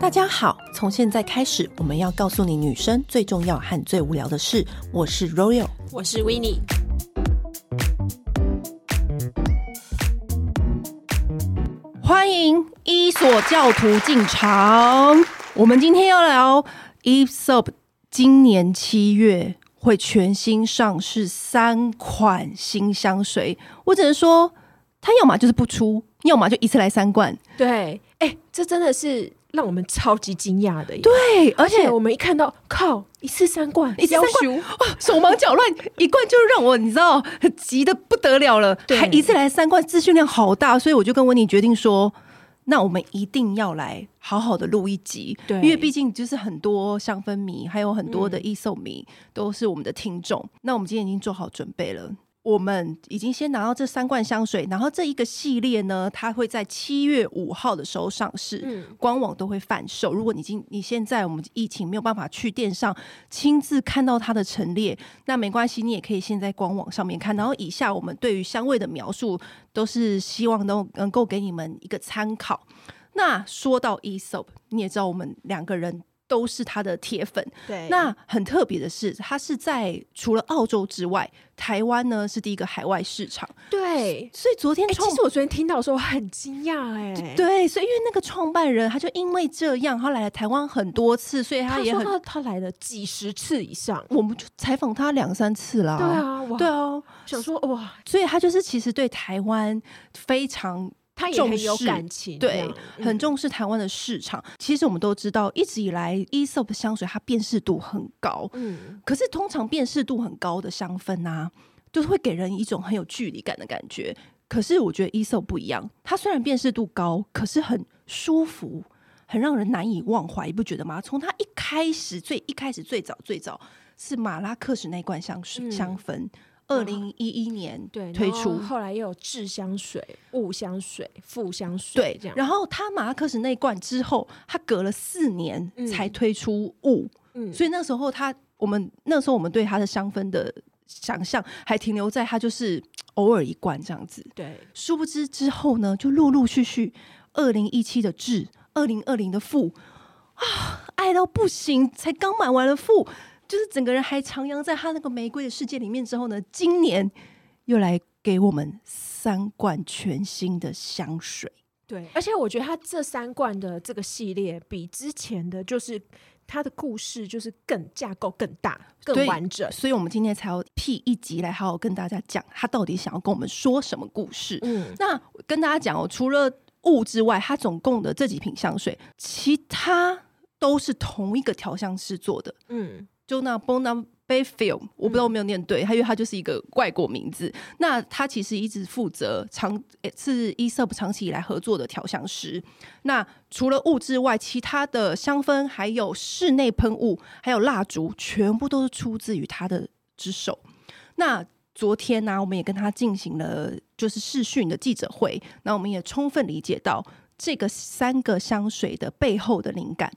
大家好，从现在开始，我们要告诉你女生最重要和最无聊的事。我是 Royal，我是 Winnie。欢迎伊索教徒进场。我们今天要聊 Aesop 今年七月会全新上市三款新香水。我只能说，它要么就是不出，要么就一次来三罐。对，哎，这真的是。让我们超级惊讶的，对，而且我们一看到，靠，一次三罐，一次三罐，哇，手忙脚乱，一罐就让我，你知道，急的不得了了，对，还一次来三罐，资讯量好大，所以我就跟温妮决定说，那我们一定要来好好的录一集，对，因为毕竟就是很多香氛迷，还有很多的 Aesop 迷，都是我们的听众，那我们今天已经做好准备了。我们已经先拿到这三罐香水，然后这一个系列呢，它会在七月五号的时候上市，嗯，官网都会贩售。如果你今你现在我们疫情没有办法去店上亲自看到它的陈列，那没关系，你也可以先在官网上面看。然后以下我们对于香味的描述都是希望都能够给你们一个参考。那说到 Aesop，你也知道我们两个人。都是他的铁粉，对。那很特别的是，他是在除了澳洲之外，台湾呢是第一个海外市场。对，所以昨天、欸、其实我昨天听到的时候很惊讶，哎，对，所以因为那个创办人他就因为这样，他来了台湾很多次，所以他也很他，他来了几十次以上，我们就采访他两三次啦。对啊，对啊，想说哇，所以他就是其实对台湾非常。他也很有感情，对，很重视台湾的市场。嗯。其实我们都知道，一直以来，Aesop 的香水它辨识度很高，嗯，可是通常辨识度很高的香氛啊，就是会给人一种很有距离感的感觉。可是我觉得 Aesop 不一样，它虽然辨识度高，可是很舒服，很让人难以忘怀，你不觉得吗？从它一开始，最一开始最早最早是马拉克什那罐香水，嗯，香氛。二零一一年对推出，后来又有制香水、雾香水、赋香水，对，这样然后他马拉克思那一罐之后，他隔了四年才推出雾，嗯，所以那时候他我们那时候我们对他的香氛的想象还停留在他就是偶尔一罐这样子，对，殊不知之后呢，就陆陆续续二零一七的致，二零二零的赋啊，爱到不行，才刚买完了赋。就是整个人还徜徉在他那个玫瑰的世界里面之后呢，今年又来给我们三罐全新的香水。对，而且我觉得他这三罐的这个系列比之前的就是他的故事就是更架构更大、更完整，所以我们今天才要辟一集来好好跟大家讲他到底想要跟我们说什么故事。嗯，那跟大家讲哦，除了雾之外，他总共的这几瓶香水，其他都是同一个调香师做的。嗯。就那 Bona Bayfield，我不知道我没有念对，他、嗯、因为他就是一个外国名字。那他其实一直负责长是 Aesop 长期以来合作的调香师。那除了雾之外，其他的香氛、还有室内喷雾、还有蜡烛，全部都是出自于他的之手。那昨天呢、啊，我们也跟他进行了就是视讯的记者会，那我们也充分理解到这个三个香水的背后的灵感。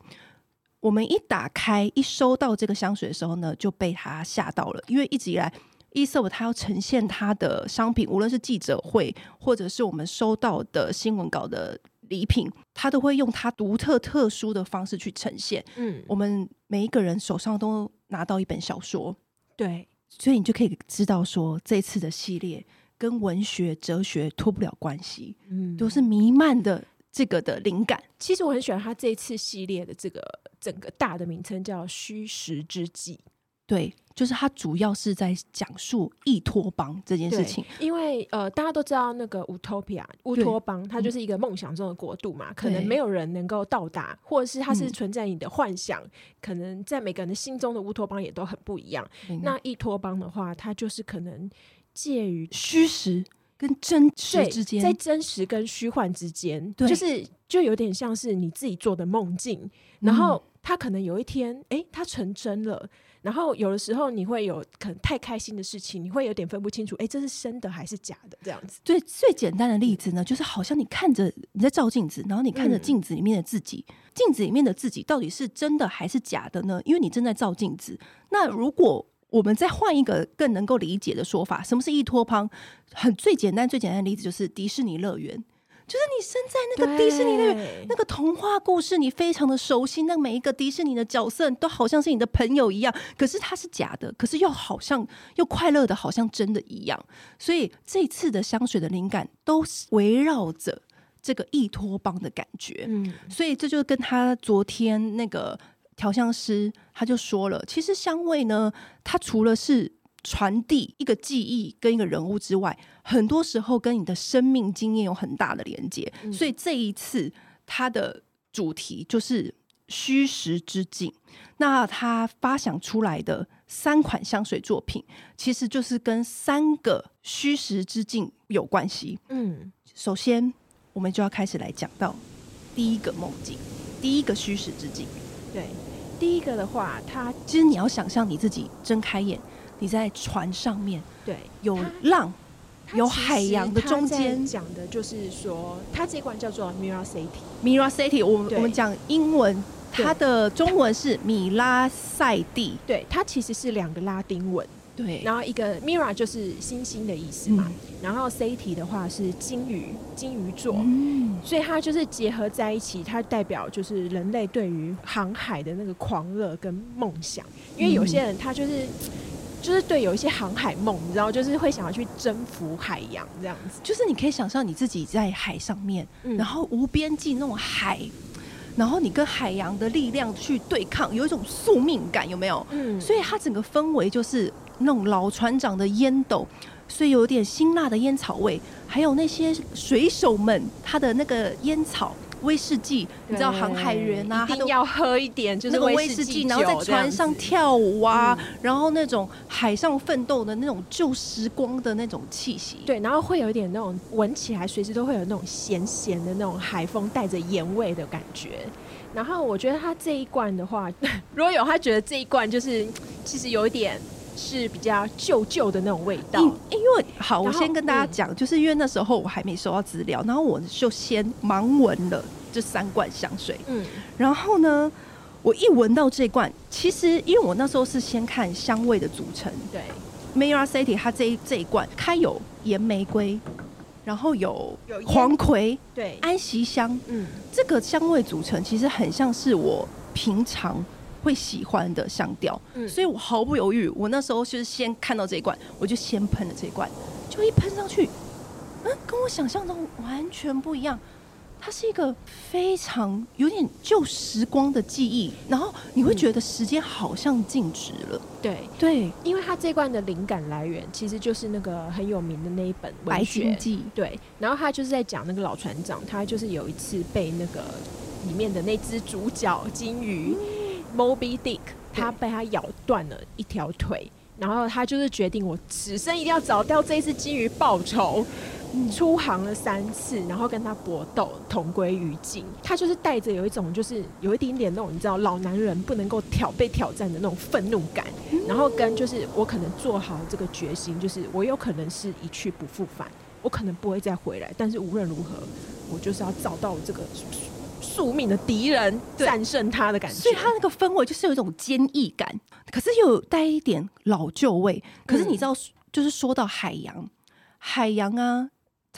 我们一打开，一收到这个香水的时候呢，就被他吓到了。因为一直以来，Aesop 他要呈现他的商品，无论是记者会或者是我们收到的新闻稿的礼品，他都会用他独特特殊的方式去呈现。嗯，我们每一个人手上都拿到一本小说，对，所以你就可以知道说，这次的系列跟文学、哲学脱不了关系，嗯，都是弥漫的。这个的灵感，其实我很喜欢他这一次系列的这个整个大的名称叫《虚实之际》。对，就是它主要是在讲述异托邦这件事情。因为呃，大家都知道那个乌托比亚乌托邦，它就是一个梦想中的国度嘛，可能没有人能够到达，或者是它是存在你的幻想，嗯、可能在每个人的心中的乌托邦也都很不一样。嗯、那异托邦的话，它就是可能介于虚实。跟真实之间，在真实跟虚幻之间，就是就有点像是你自己做的梦境，然后它可能有一天，哎、欸，它成真了。然后有的时候你会有可能太开心的事情，你会有点分不清楚，哎、欸，这是真的还是假的这样子。最最简单的例子呢，就是好像你看着你在照镜子，然后你看着镜子里面的自己，镜、嗯、子里面的自己到底是真的还是假的呢？因为你正在照镜子。那如果我们再换一个更能够理解的说法，什么是异托邦？很最简单、最简单的例子就是迪士尼乐园。就是你身在那个迪士尼乐园那个童话故事，你非常的熟悉，那每一个迪士尼的角色都好像是你的朋友一样，可是它是假的，可是又好像又快乐的，好像真的一样。所以这次的香水的灵感都围绕着这个异托邦的感觉。嗯，所以这就跟他昨天那个调香师他就说了，其实香味呢，它除了是传递一个记忆跟一个人物之外，很多时候跟你的生命经验有很大的连接。嗯、所以这一次它的主题就是虚实之境。那他发想出来的三款香水作品，其实就是跟三个虚实之境有关系。嗯，首先我们就要开始来讲到第一个梦境，第一个虚实之境。对，第一个的话，它其实你要想象你自己睁开眼。你在船上面，对，有浪，有海洋的中间，讲的就是说，它这关叫做 Mira City。Mira City，我们我们讲英文，它的中文是米拉塞蒂。对，它其实是两个拉丁文。对，然后一个 Mira 就是星星的意思嘛，嗯、然后 City 的话是金鱼，金鱼座，嗯、所以它就是结合在一起，它代表就是人类对于航海的那个狂热跟梦想，因为有些人他就是。就是对有一些航海梦，你知道，就是会想要去征服海洋这样子。就是你可以想象你自己在海上面，嗯、然后无边际那种海，然后你跟海洋的力量去对抗，有一种宿命感，有没有？嗯。所以它整个氛围就是那种老船长的烟斗，所以有点辛辣的烟草味，还有那些水手们他的那个烟草。威士忌，你知道航海员啊，一定要喝一点，就是威士忌，然后在船上跳舞啊，然后那种海上奋斗的那种旧时光的那种气息，对，然后会有一点那种闻起来随时都会有那种咸咸的那种海风带着盐味的感觉。然后我觉得他这一罐的话，如果有他觉得这一罐就是其实有一点是比较旧旧的那种味道。因为好，我先跟大家讲，就是因为那时候我还没收到资料，然后我就先盲闻了。这三罐香水，嗯，然后呢，我一闻到这罐，其实因为我那时候是先看香味的组成，对，Mira City 它这一这一罐，它有盐玫瑰，然后有黄葵，对，安息香，嗯，这个香味组成其实很像是我平常会喜欢的香调，嗯，所以我毫不犹豫，我那时候就是先看到这一罐，我就先喷了这一罐，就一喷上去，嗯，跟我想象中完全不一样。它是一个非常有点旧时光的记忆，然后你会觉得时间好像静止了。对。对，因为它这罐的灵感来源其实就是那个很有名的那一本《白鲸记》。对，然后他就是在讲那个老船长，他就是有一次被那个里面的那只主角金鱼 Moby Dick，他被他咬断了一条腿，然后他就是决定我此生一定要找到这一只金鱼报仇。出航了三次，然后跟他搏斗，同归于尽。他就是带着有一种，就是有一点点那种，你知道，老男人不能够挑被挑战的那种愤怒感。然后跟就是我可能做好这个决心，就是我有可能是一去不复返，我可能不会再回来。但是无论如何，我就是要找到这个宿命的敌人，战胜他的感觉。所以他那个氛围就是有一种坚毅感，可是又有带一点老旧味。可是你知道，就是说到海洋，海洋啊。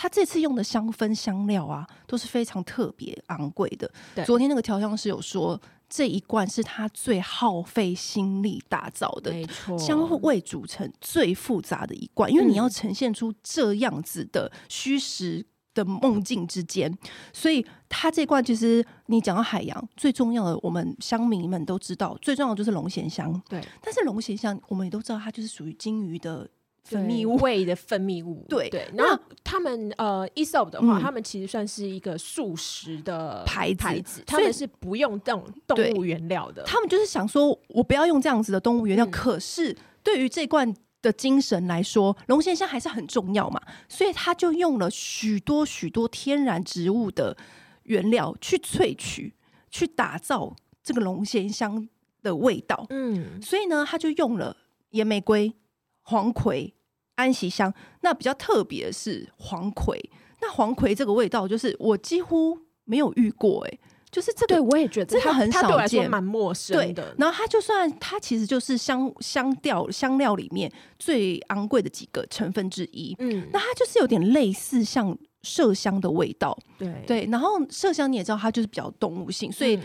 他这次用的香氛香料啊，都是非常特别昂贵的。对昨天那个调香师有说，这一罐是他最耗费心力打造的，没错，香味组成最复杂的一罐，因为你要呈现出这样子的虚实的梦境之间，所以它这罐其实你讲到海洋最重要的，我们乡民们都知道，最重要的就是龙涎香。对，但是龙涎香我们也都知道，它就是属于金鱼的。分泌物味的分泌物，对对。然后他们呃，Aesop 的话，他们其实算是一个素食的牌牌子，他们是不用这种动物原料的。他们就是想说，我不要用这样子的动物原料。可是对于这罐的精神来说，龙涎香还是很重要嘛，所以他就用了许多许多天然植物的原料去萃取，去打造这个龙涎香的味道。嗯，所以呢，他就用了野玫瑰、黄葵。安息香，那比较特别的是黄葵。那黄葵这个味道，就是我几乎没有遇过、欸，哎，就是这个，对我也觉得真的很少见，蛮陌生的。然后它就算它其实就是香香调香料里面最昂贵的几个成分之一。嗯，那它就是有点类似像麝香的味道。对对，然后麝香你也知道，它就是比较动物性，所以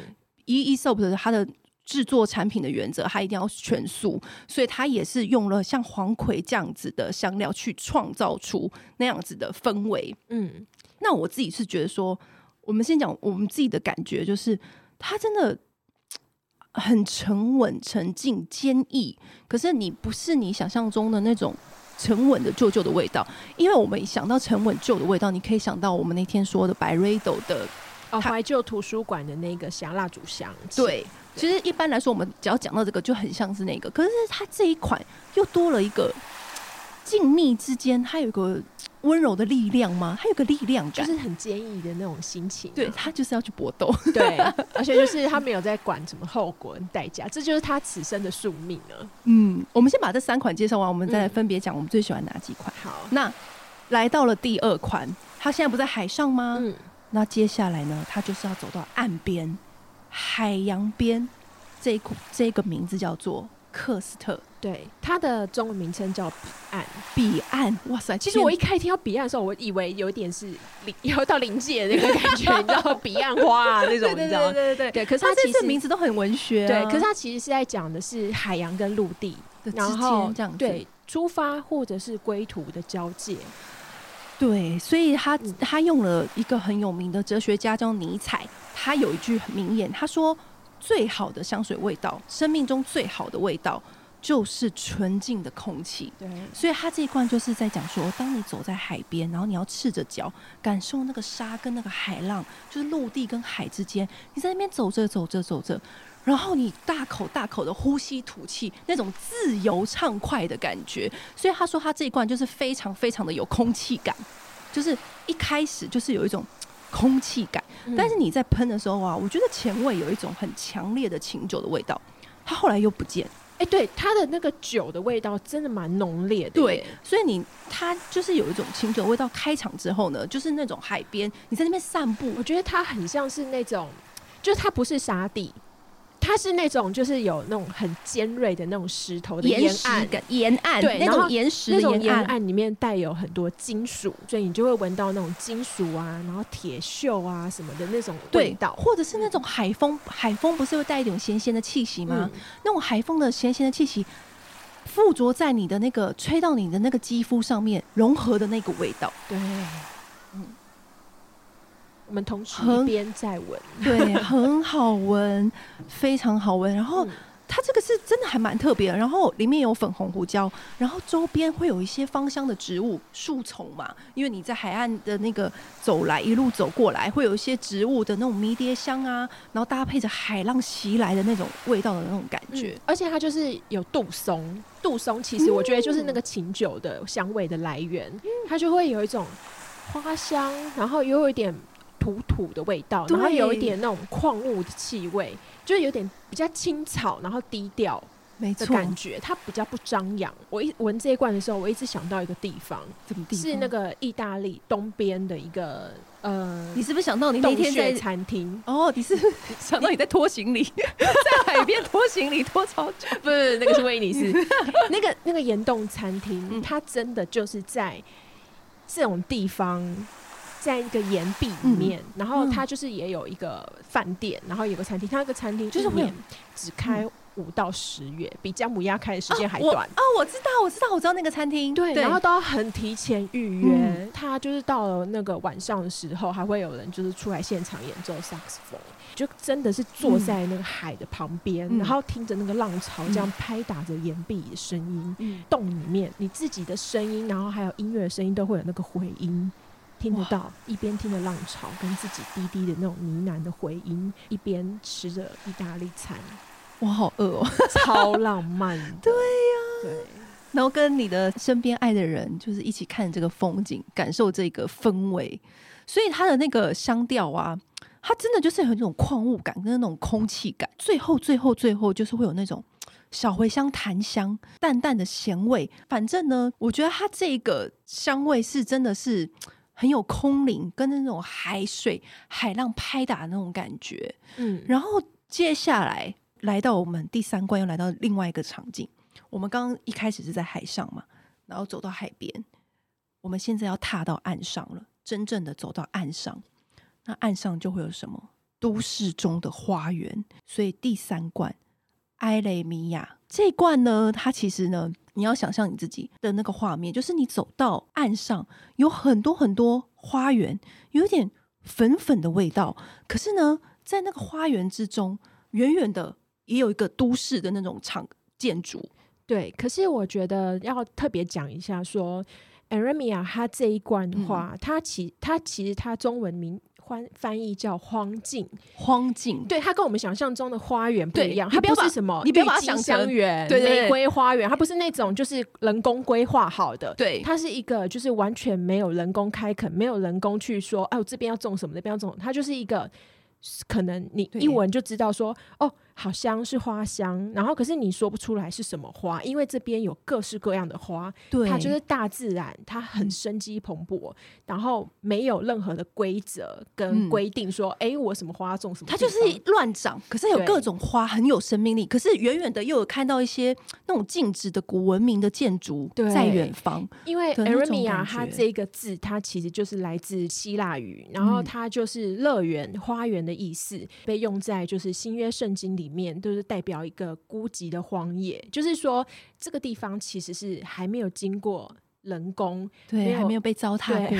Aesop 的它的制作产品的原则，它一定要全素，所以它也是用了像黄葵这样子的香料去创造出那样子的氛围。嗯，那我自己是觉得说。我们先讲我们自己的感觉，就是它真的很沉稳、沉静、坚毅。可是你不是你想象中的那种沉稳的旧旧的味道，因为我们想到沉稳旧的味道，你可以想到我们那天说的 Byredo 的哦，怀旧图书馆的那个香蜡烛香。对，其实一般来说，我们只要讲到这个，就很像是那个。可是它这一款又多了一个静谧之间，它有一个。温柔的力量吗？它有个力量感，就是很坚毅的那种心情、啊。对，他就是要去搏斗，对，而且就是他没有在管什么后果跟代价，这就是他此生的宿命了。嗯，我们先把这三款介绍完，我们再来分别讲我们最喜欢哪几款。好，那来到了第二款，他现在不在海上吗？嗯，那接下来呢，他就是要走到岸边、海洋边，这一这个名字叫做。克斯特，对，它的中文名称叫彼岸。彼岸，哇塞！其实我一开始听到彼岸的时候，我以为有点是灵，要到灵界的那个感觉，你知道，彼岸花啊那种，你知道吗？对对对对，对。可是它其实名字都很文学，对。可是它其实是在讲的是海洋跟陆地的之间，这样对，出发或者是归途的交界。对，所以他他用了一个很有名的哲学家叫尼采，他有一句名言，他说。最好的香水味道，生命中最好的味道，就是纯净的空气。对，所以他这一罐就是在讲说，当你走在海边，然后你要赤着脚，感受那个沙跟那个海浪，就是陆地跟海之间，你在那边走着走着走着，然后你大口大口的呼吸吐气，那种自由畅快的感觉。所以他说他这一罐就是非常非常的有空气感，就是一开始就是有一种。空气感，但是你在喷的时候啊，我觉得前味有一种很强烈的琴酒的味道，它后来又不见。哎、欸，对，它的那个酒的味道真的蛮浓烈的。对，所以你它就是有一种清酒味道。开场之后呢，就是那种海边，你在那边散步，我觉得它很像是那种，就是它不是沙地。它是那种，就是有那种很尖锐的那种石头的岩岸，岩岸对，那种岩石的岩岸，岩岸里面带有很多金属，所以你就会闻到那种金属啊，然后铁锈啊什么的那种味道，或者是那种海风，海风不是会带一点咸咸的气息吗？嗯、那种海风的咸咸的气息附着在你的那个吹到你的那个肌肤上面，融合的那个味道，对。我们同时一边在闻，对，很好闻，非常好闻。然后它这个是真的还蛮特别的。然后里面有粉红胡椒，然后周边会有一些芳香的植物树丛嘛，因为你在海岸的那个走来一路走过来，会有一些植物的那种迷迭香啊，然后搭配着海浪袭来的那种味道的那种感觉。嗯，而且它就是有杜松，杜松其实我觉得就是那个琴酒的香味的来源，它就会有一种花香，然后又有一点。土土的味道，然后有一点那种矿物的气味，就是有点比较青草，然后低调没错感觉，它比较不张扬。我一闻这一罐的时候，我一直想到一个地方，怎么地方？是那个意大利东边的一个呃，你是不是想到你那天在餐厅？哦，你是，想到你在拖行李，在海边拖行李拖超久？不是，那个是威尼斯，那个那个岩洞餐厅，嗯，它真的就是在这种地方。在一个岩壁里面，嗯，然后它就是也有一个饭店，嗯，然后有个餐厅。它那个餐厅就是会只开五到十月，嗯，比姜母鸭开的时间还短。哦，我知道，我知道，我知道那个餐厅。对，然后都要很提前预约。他，嗯，就是到了那个晚上的时候，还会有人就是出来现场演奏萨克斯风，就真的是坐在那个海的旁边，嗯，然后听着那个浪潮这样拍打着岩壁的声音，嗯，洞里面你自己的声音，然后还有音乐的声音都会有那个回音。听得到，一边听着浪潮跟自己滴滴的那种呢喃的回音，一边吃着意大利餐，我好饿哦，超浪漫。对呀，对，然后跟你的身边爱的人，就是一起看这个风景，感受这个氛围。所以它的那个香调啊，它真的就是有那种矿物感跟那种空气感。最后，最后，最后就是会有那种小茴香、檀香、淡淡的咸味。反正呢，我觉得它这个香味是真的是。很有空灵，跟那种海水、海浪拍打的那种感觉。嗯，然后接下来来到我们第三关，又来到另外一个场景。我们刚刚一开始是在海上嘛，然后走到海边，我们现在要踏到岸上了，真正的走到岸上，那岸上就会有什么？都市中的花园。所以第三关，埃雷米亚这一关呢，它其实呢。你要想象你自己的那个画面，就是你走到岸上，有很多很多花园，有一点粉粉的味道。可是呢，在那个花园之中，远远的也有一个都市的那种场建筑。对，可是我觉得要特别讲一下，说 Eremia 它这一关的话，嗯、它其它其实它中文名。翻翻译叫荒境，荒境，对，它跟我们想象中的花园不一样，它不是什么，你不要把它想象园，对，玫瑰花园，它不是那种就是人工规划好的，对，它是一个就是完全没有人工开垦，没有人工去说，哎，我这边要种什么，那边要种，它就是一个可能你一闻就知道说，哦。好香是花香，然后可是你说不出来是什么花，因为这边有各式各样的花，对，它就是大自然，它很生机蓬勃，嗯、然后没有任何的规则跟规定说，哎、嗯，我什么花种什么，它就是乱长，可是有各种花很有生命力，可是远远的又有看到一些那种静止的古文明的建筑在远方，因为 Eremia 它这个字它其实就是来自希腊语，然后它就是乐园、花园的意思，被用在就是新约圣经里。里面都是代表一个孤寂的荒野，就是说这个地方其实是还没有经过人工，对，还没有被糟蹋过，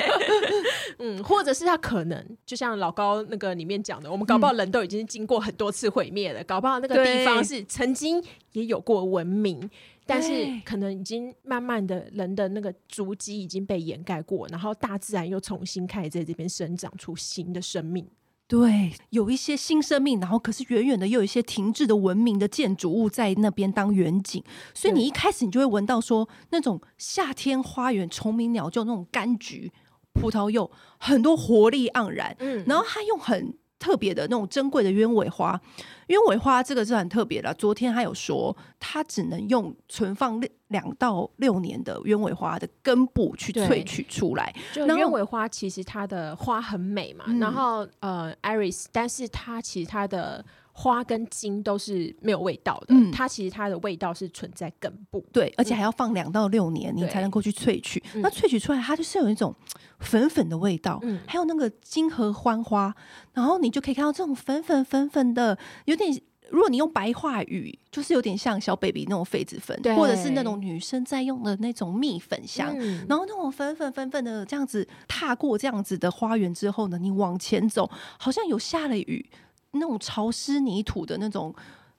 嗯，或者是他可能就像老高那个里面讲的，我们搞不好人都已经经过很多次毁灭了，嗯、搞不好那个地方是曾经也有过文明，但是可能已经慢慢的人的那个足迹已经被掩盖过，然后大自然又重新开始在这边生长出新的生命。对，有一些新生命，然后可是远远的又有一些停滞的文明的建筑物在那边当远景，所以你一开始你就会闻到说那种夏天花园虫鸣鸟叫那种柑橘、葡萄柚，很多活力盎然。嗯，然后它用很特别的那种珍贵的鸢尾花，鸢尾花这个是很特别的。昨天他有说，它只能用存放两两到六年的鸢尾花的根部去萃取出来。就鸢尾花其实它的花很美嘛，然后呃，Iris，但是它其实它的。花跟茎都是没有味道的，嗯，它其实它的味道是存在根部，对，而且还要放两到六年，你才能够去萃取。那萃取出来，它就是有一种粉粉的味道，嗯，还有那个金合欢花，然后你就可以看到这种粉粉粉粉的，有点，如果你用白话语，就是有点像小 baby 那种痱子粉，或者是那种女生在用的那种蜜粉香，嗯，然后那种粉粉粉粉的这样子踏过这样子的花园之后呢，你往前走，好像有下了雨。那种潮湿泥土的那种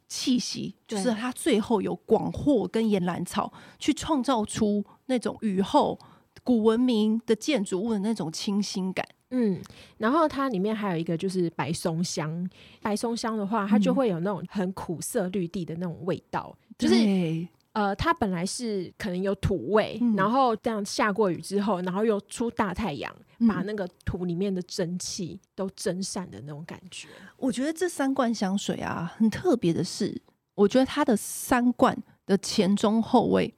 气息，就是它最后有广藿跟岩兰草去创造出那种雨后古文明的建筑物的那种清新感。嗯，然后它里面还有一个就是白松香，白松香的话，它就会有那种很苦涩绿地的那种味道，嗯、就是。呃，它本来是可能有土味，嗯，然后这样下过雨之后，然后又出大太阳，嗯，把那个土里面的蒸汽都蒸散的那种感觉。我觉得这三罐香水啊，很特别的是，我觉得它的三罐的前中后味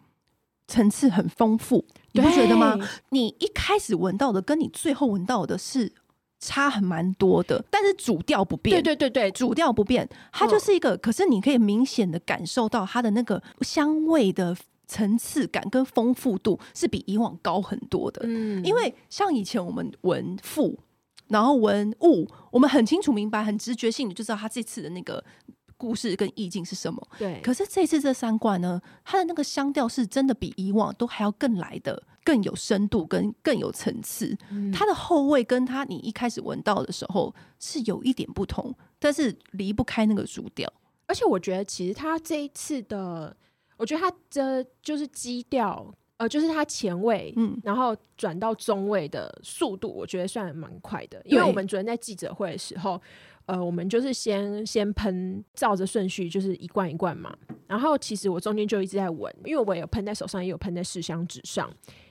层次很丰富，你不觉得吗？你一开始闻到的，跟你最后闻到的是。差很蛮多的，但是主调不变。对对对对，主调不变，它就是一个。可是你可以明显的感受到它的那个香味的层次感跟丰富度是比以往高很多的。嗯，因为像以前我们闻馥，然后闻雾，我们很清楚明白，很直觉性的就知道它这次的那个。故事跟意境是什么？对，可是这次这三罐呢，它的那个香调是真的比以往都还要更来的更有深度，跟更有层次。嗯。它的后味跟它你一开始闻到的时候是有一点不同，但是离不开那个主调。而且我觉得，其实它这一次的，我觉得它这就是基调，呃，就是它前味，嗯，然后转到中味的速度，我觉得算蛮快的。因为我们昨天在记者会的时候。呃，我们就是先先喷，照着顺序就是一罐一罐嘛。然后其实我中间就一直在闻，因为我有喷在手上，也有喷在试香纸上。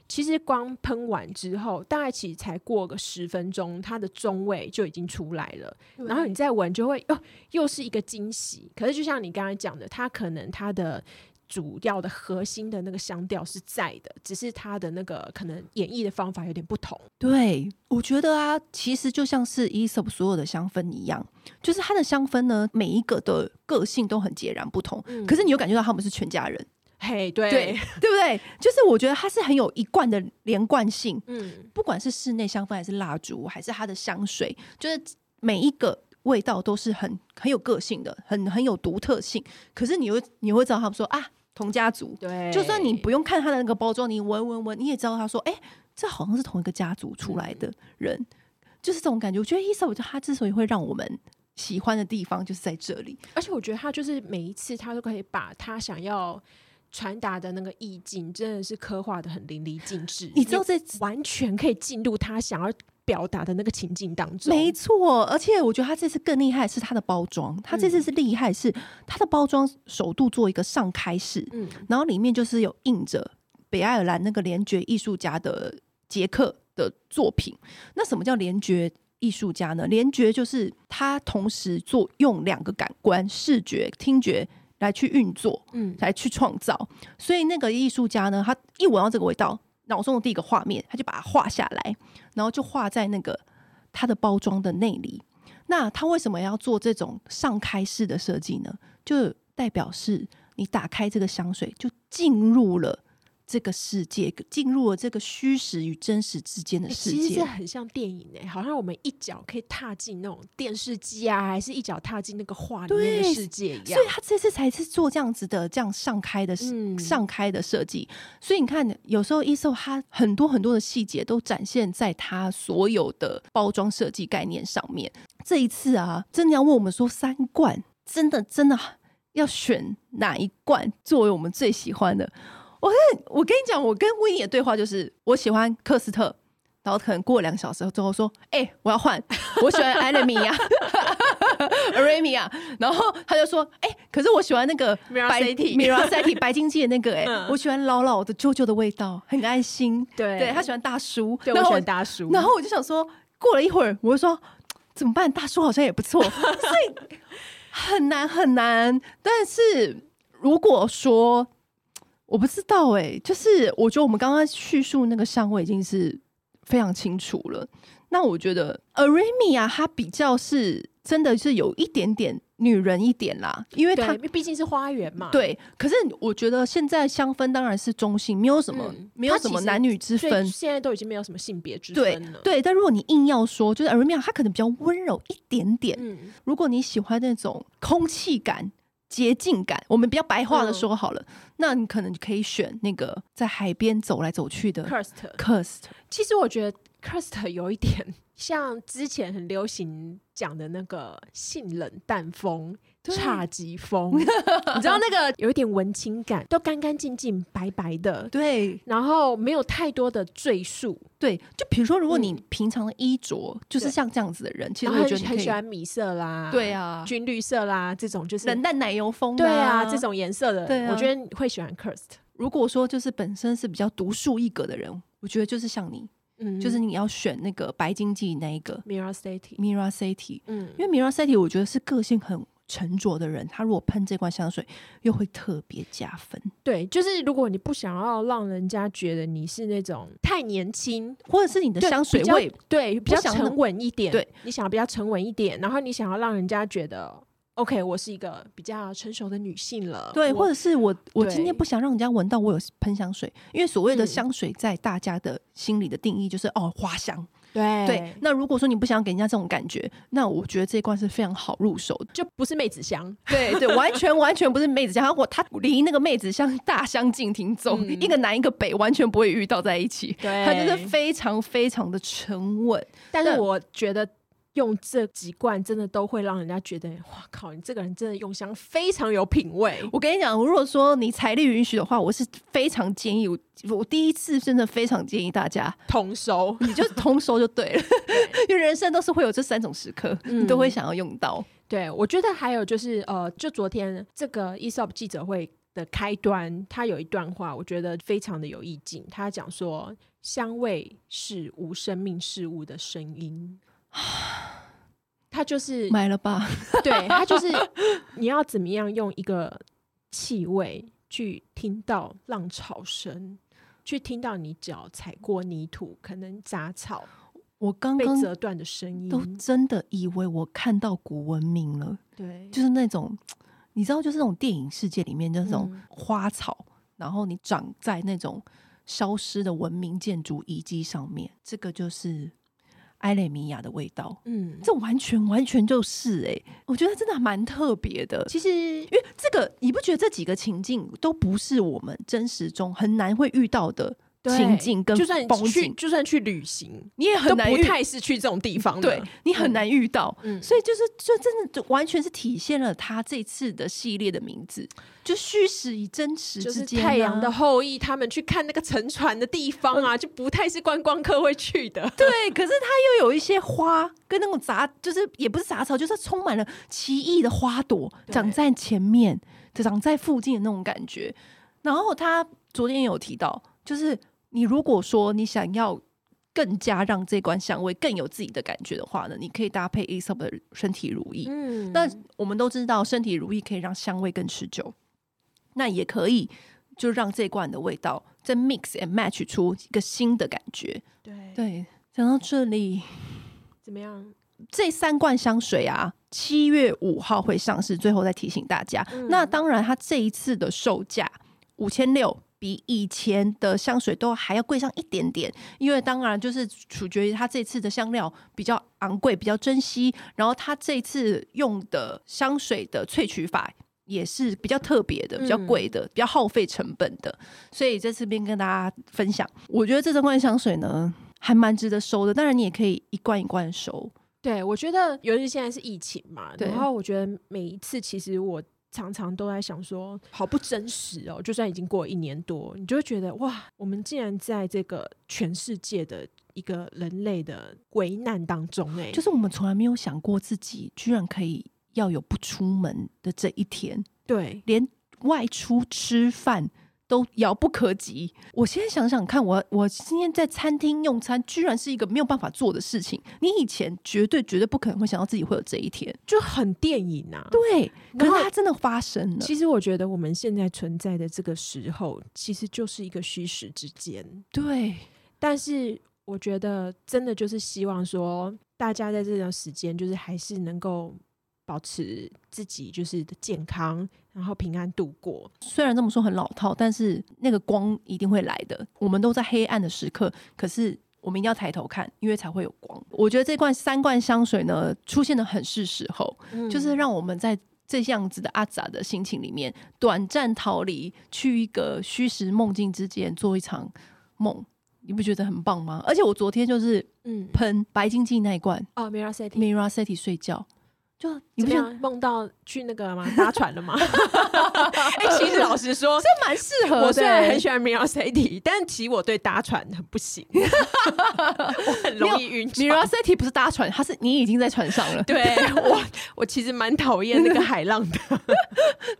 其实光喷完之后，大概其实才过个十分钟，它的中味就已经出来了。然后你再闻，就会哦，又是一个惊喜。可是就像你刚才讲的，它可能它的主调的核心的那个香调是在的，只是它的那个可能演绎的方法有点不同。对，我觉得啊，其实就像是 Aesop 所有的香氛一样，就是它的香氛呢，每一个的个性都很截然不同。嗯、可是你又感觉到他们是全家人，嘿，对对，对不对？就是我觉得它是很有一贯的连贯性。嗯，不管是室内香氛还是蜡烛，还是它的香水，就是每一个。味道都是很很有个性的，很很有独特性。可是你会你会知道他们说啊，同家族，对，就算你不用看他的那个包装，你闻闻闻，你也知道他说，哎、欸，这好像是同一个家族出来的人，嗯、就是这种感觉。我觉得伊莎，我觉得他之所以会让我们喜欢的地方，就是在这里。而且我觉得他就是每一次他都可以把他想要传达的那个意境，真的是刻画的很淋漓尽致。你知道这完全可以进入他想要。表达的那个情境当中，没错，而且我觉得他这次更厉害是他的包装，他这次是厉害是他的包装首度做一个上开式，嗯，然后里面就是有印着北爱尔兰那个联觉艺术家的杰克的作品。那什么叫联觉艺术家呢？联觉就是他同时做用两个感官视觉、听觉来去运作，嗯，来去创造。所以那个艺术家呢，他一闻到这个味道。脑中的第一个画面，他就把它画下来，然后就画在那个它的包装的内里。那他为什么要做这种上开式的设计呢？就代表是你打开这个香水，就进入了。这个世界进入了这个虚实与真实之间的世界，其实这很像电影哎，好像我们一脚可以踏进那种电视机啊，还是一脚踏进那个画里面的世界一样。所以他这次才是做这样子的这样上开的、嗯、上开的设计。所以你看，有时候 Aesop 他很多很多的细节都展现在他所有的包装设计概念上面。这一次啊，真的要问我们说三罐，真的真的要选哪一罐作为我们最喜欢的？我跟，我跟你讲，我跟 Winnie 的对话就是，我喜欢克斯特，然后可能过了两个小时之后说，哎、欸，我要换，我喜欢艾蕾米亚，Aramia，然后他就说，哎、欸，可是我喜欢那个白 Miracetti 白金记的那个、欸，哎、嗯，我喜欢老老的舅舅的味道，很安心。对，对他喜欢大叔，对我喜欢大叔。然后我就想说，过了一会儿，我就说怎么办？大叔好像也不错，所以很难很难。但是如果说我不知道哎、欸，就是我觉得我们刚刚叙述那个香味已经是非常清楚了。那我觉得 Aramia 它比较是真的是有一点点女人一点啦，因为它毕竟是花园嘛。对，可是我觉得现在香氛当然是中性，没有什么、嗯、没有什么男女之分，现在都已经没有什么性别之分了。对，对，但如果你硬要说，就是 Aramia 它可能比较温柔一点点。嗯，如果你喜欢那种空气感。洁净感，我们比较白话的说好了，嗯、那你可能可以选那个在海边走来走去的 Kerst。其实我觉得 curst 有一点像之前很流行讲的那个性冷淡风。差级风，你知道那个有一点文青感，都干干净净、白白的，对，然后没有太多的赘述，对。就比如说，如果你平常的衣着就是像这样子的人，其实我觉得很喜欢米色啦，对啊，军绿色啦，这种就是冷淡奶油风，对啊，这种颜色的，我觉得你会喜欢 Kerst。如果说就是本身是比较独树一格的人，我觉得就是像你，嗯，就是你要选那个白金记那一个 Mira City，Mira City，嗯，因为 Mira City 我觉得是个性很。沉着的人，他如果喷这罐香水，又会特别加分。对，就是如果你不想要让人家觉得你是那种太年轻，或者是你的香水味对比较沉稳一点，对，你想要比较沉稳一点，然后你想要让人家觉得 OK，我是一个比较成熟的女性了。对，或者是我我今天不想让人家闻到我有喷香水，因为所谓的香水在大家的心里的定义就是、嗯、哦花香。对对，那如果说你不想给人家这种感觉，那我觉得这一罐是非常好入手的，就不是妹子香。对对，完全完全不是妹子香。如果它离那个妹子香大相径庭，走、嗯、一个南一个北，完全不会遇到在一起。对，它就是非常非常的沉稳。但是我觉得。用这几罐真的都会让人家觉得，哇靠！你这个人真的用香非常有品味。我跟你讲，如果说你财力允许的话，我是非常建议我，我第一次真的非常建议大家同收，你就同收就对了。因为人生都是会有这三种时刻，嗯、你都会想要用到。对，我觉得还有就是，呃，就昨天这个 Aesop 记者会的开端，他有一段话，我觉得非常的有意境。他讲说，香味是无生命事物的声音。他就是买了吧？对，他就是你要怎么样用一个气味去听到浪潮声，去听到你脚踩过泥土，可能杂草，我刚刚被折断的声音，都真的以为我看到古文明了。对，就是那种你知道，就是那种电影世界里面那种花草，嗯、然后你长在那种消失的文明建筑遗迹上面，这个就是。埃雷米亚的味道，嗯，这完全完全就是哎、欸，我觉得真的蛮特别的。其实，因为这个，你不觉得这几个情境都不是我们真实中很难会遇到的？情境跟就算去就算去旅行，你也很难不太是去这种地方的，对你很难遇到。嗯，所以就是就真的就完全是体现了他这次的系列的名字，就虚实与真实之间、啊。太阳的后裔他们去看那个沉船的地方啊，嗯、就不太是观光客会去的。对，可是他又有一些花跟那种杂，就是也不是杂草，就是充满了奇异的花朵长在前面，长在附近的那种感觉。然后他昨天有提到，就是。你如果说你想要更加让这罐香味更有自己的感觉的话呢，你可以搭配 Aesop 的身体乳液。嗯，那我们都知道身体乳液可以让香味更持久，那也可以就让这罐的味道再 mix and match 出一个新的感觉。对对，讲到这里怎么样？这三罐香水啊，七月五号会上市。最后再提醒大家，嗯、那当然它这一次的售价五千六。比以前的香水都还要贵上一点点，因为当然就是取决于它这次的香料比较昂贵，比较珍惜，然后它这次用的香水的萃取法也是比较特别的，比较贵的，比较耗费成本的，所以这次便跟大家分享。我觉得这罐香水呢，还蛮值得收的，当然你也可以一罐一罐收。对，我觉得尤其现在是疫情嘛，然后我觉得每一次其实我。常常都在想说，好不真实哦！就算已经过了一年多，你就会觉得哇，我们竟然在这个全世界的一个人类的危难当中，哎，就是我们从来没有想过自己居然可以要有不出门的这一天，对，连外出吃饭。都遥不可及。我现在想想看，我我今天在餐厅用餐，居然是一个没有办法做的事情。你以前绝对绝对不可能会想到自己会有这一天，就很电影啊。对，可是它真的发生了。其实我觉得我们现在存在的这个时候，其实就是一个虚实之间。对，但是我觉得真的就是希望说，大家在这段时间，就是还是能够。保持自己就是的健康，然后平安度过。虽然这么说很老套，但是那个光一定会来的。我们都在黑暗的时刻，可是我们一定要抬头看，因为才会有光。我觉得这罐三罐香水呢，出现的很是时候，嗯、就是让我们在这样子的阿杂的心情里面，短暂逃离，去一个虚实梦境之间做一场梦。你不觉得很棒吗？而且我昨天就是嗯喷白金记那一罐哦，Mira City Mira City 睡觉。就你不想梦到去那个吗？搭船了吗？哎、欸，其实老实说，这蛮适合的。我虽然很喜欢 Miracity，但其实我对搭船很不行，我很容易晕。Miracity 不是搭船，它是你已经在船上了。对我，我其实蛮讨厌那个海浪的。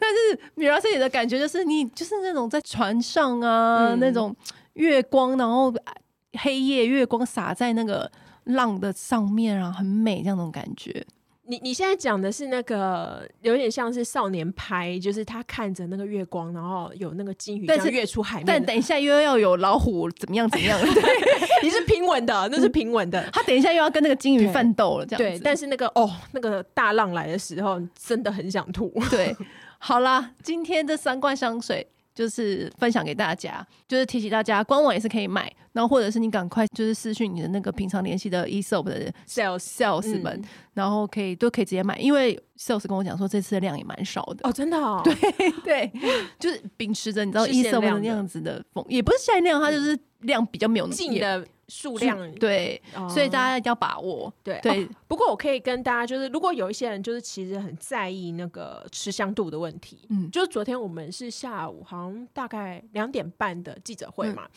但是 Miracity 的感觉就是你就是那种在船上啊，嗯、那种月光，然后黑夜月光洒在那个浪的上面啊，很美，这样种感觉。你你现在讲的是那个有点像是少年拍，就是他看着那个月光，然后有那个金鱼但是跃出海面。但等一下又要有老虎怎么样怎么样？对，你是平稳的，那是平稳的。他等一下又要跟那个金鱼奋斗了，这样对。但是那个哦，那个大浪来的时候，真的很想吐。对，好啦，今天这三罐香水。就是分享给大家，就是提醒大家，官网也是可以买，然后或者是你赶快就是私讯你的那个平常联系的 Aesop 的 sales sales 们，嗯、然后可以都可以直接买，因为 sales 跟我讲说这次的量也蛮少的哦，真的哦，对对，就是秉持着你知道 Aesop 的那样子的风，也不是限量，它就是量比较没有近的。数量对，哦、所以大家一定要把握。对对、哦，不过我可以跟大家就是，如果有一些人就是其实很在意那个吃香度的问题，嗯，就是昨天我们是下午好像大概两点半的记者会嘛，嗯、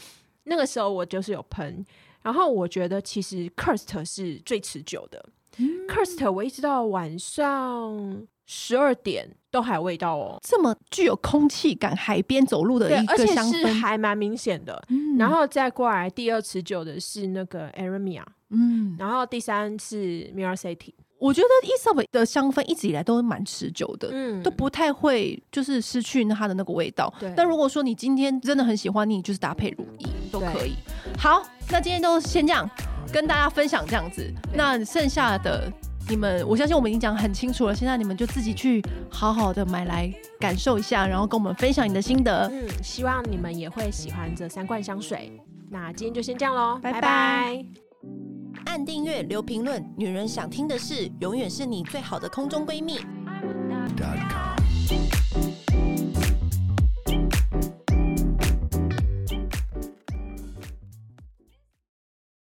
那个时候我就是有喷，然后我觉得其实 Kerst 是最持久的、嗯、Kerst 我一直到晚上。十二点都还有味道哦，这么具有空气感，海边走路的一个香氛，而且是还蛮明显的。嗯、然后再过来第二持久的是那个 Aramia，嗯，然后第三是 Mira City。我觉得 Aesop 的香氛一直以来都蛮持久的，嗯，都不太会就是失去它的那个味道。对。但如果说你今天真的很喜欢，你就是搭配乳液都可以。好，那今天都先这样跟大家分享这样子。那剩下的你们，我相信我们已经讲很清楚了。现在你们就自己去好好的买来感受一下，然后跟我们分享你的心得。嗯，希望你们也会喜欢这三罐香水。那今天就先这样喽，拜拜。按订阅，留评论，女人想听的事，永远是你最好的空中闺蜜。